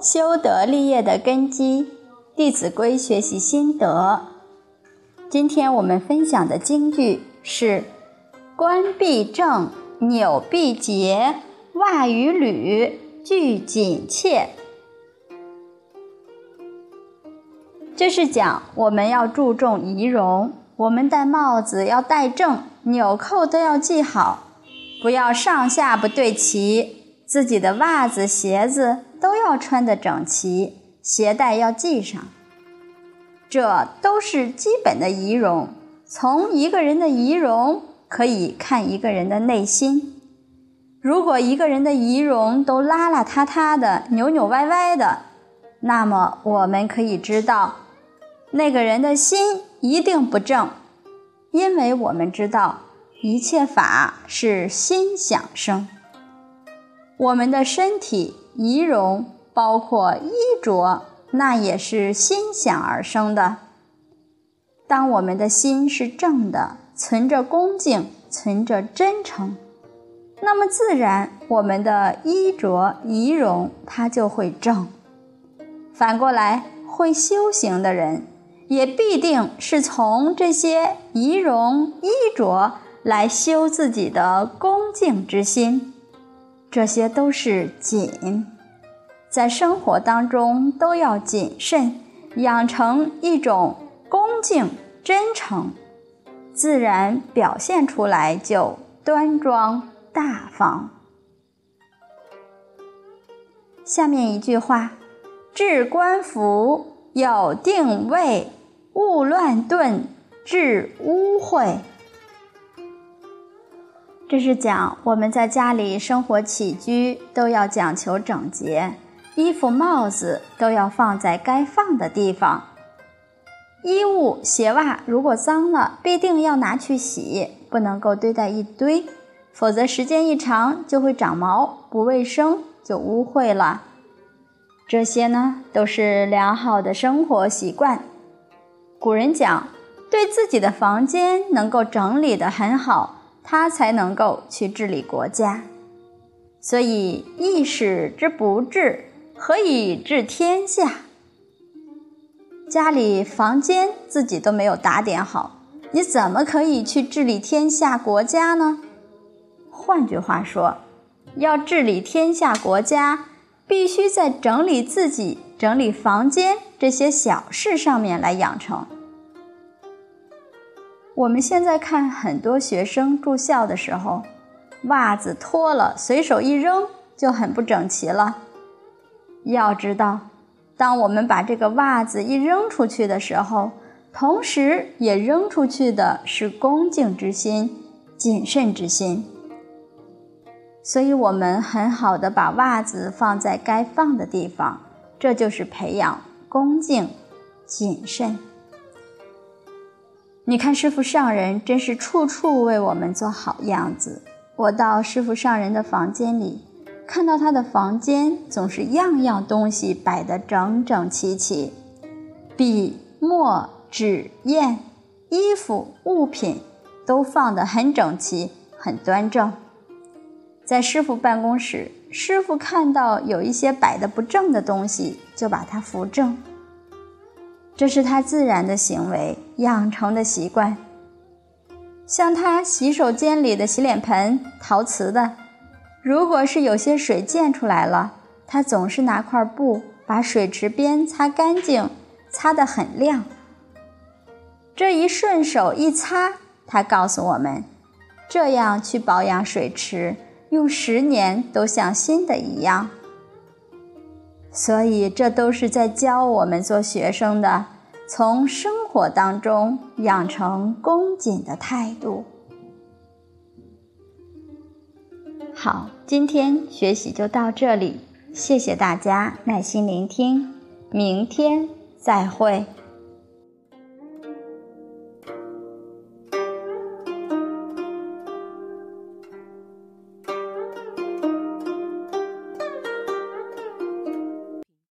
修德立业的根基，《弟子规》学习心得。今天我们分享的京剧是：“冠必正，纽必结，袜与履俱紧切。”这是讲我们要注重仪容，我们戴帽子要戴正，纽扣都要系好，不要上下不对齐，自己的袜子、鞋子都要穿得整齐，鞋带要系上。这都是基本的仪容。从一个人的仪容可以看一个人的内心。如果一个人的仪容都邋邋遢遢的、扭扭歪歪的，那么我们可以知道。那个人的心一定不正，因为我们知道一切法是心想生。我们的身体仪容，包括衣着，那也是心想而生的。当我们的心是正的，存着恭敬，存着真诚，那么自然我们的衣着仪容它就会正。反过来，会修行的人。也必定是从这些仪容衣着来修自己的恭敬之心，这些都是谨，在生活当中都要谨慎，养成一种恭敬真诚，自然表现出来就端庄大方。下面一句话：置官服有定位。勿乱顿，致污秽。这是讲我们在家里生活起居都要讲求整洁，衣服、帽子都要放在该放的地方。衣物、鞋袜如果脏了，必定要拿去洗，不能够堆在一堆，否则时间一长就会长毛，不卫生就污秽了。这些呢，都是良好的生活习惯。古人讲，对自己的房间能够整理得很好，他才能够去治理国家。所以，一使之不治，何以治天下？家里房间自己都没有打点好，你怎么可以去治理天下国家呢？换句话说，要治理天下国家，必须在整理自己、整理房间这些小事上面来养成。我们现在看很多学生住校的时候，袜子脱了随手一扔就很不整齐了。要知道，当我们把这个袜子一扔出去的时候，同时也扔出去的是恭敬之心、谨慎之心。所以，我们很好的把袜子放在该放的地方，这就是培养恭敬、谨慎。你看，师傅上人真是处处为我们做好样子。我到师傅上人的房间里，看到他的房间总是样样东西摆得整整齐齐，笔、墨、纸、砚、衣服、物品都放得很整齐、很端正。在师傅办公室，师傅看到有一些摆的不正的东西，就把它扶正。这是他自然的行为，养成的习惯。像他洗手间里的洗脸盆，陶瓷的，如果是有些水溅出来了，他总是拿块布把水池边擦干净，擦得很亮。这一顺手一擦，他告诉我们，这样去保养水池，用十年都像新的一样。所以，这都是在教我们做学生的，从生活当中养成恭谨的态度。好，今天学习就到这里，谢谢大家耐心聆听，明天再会。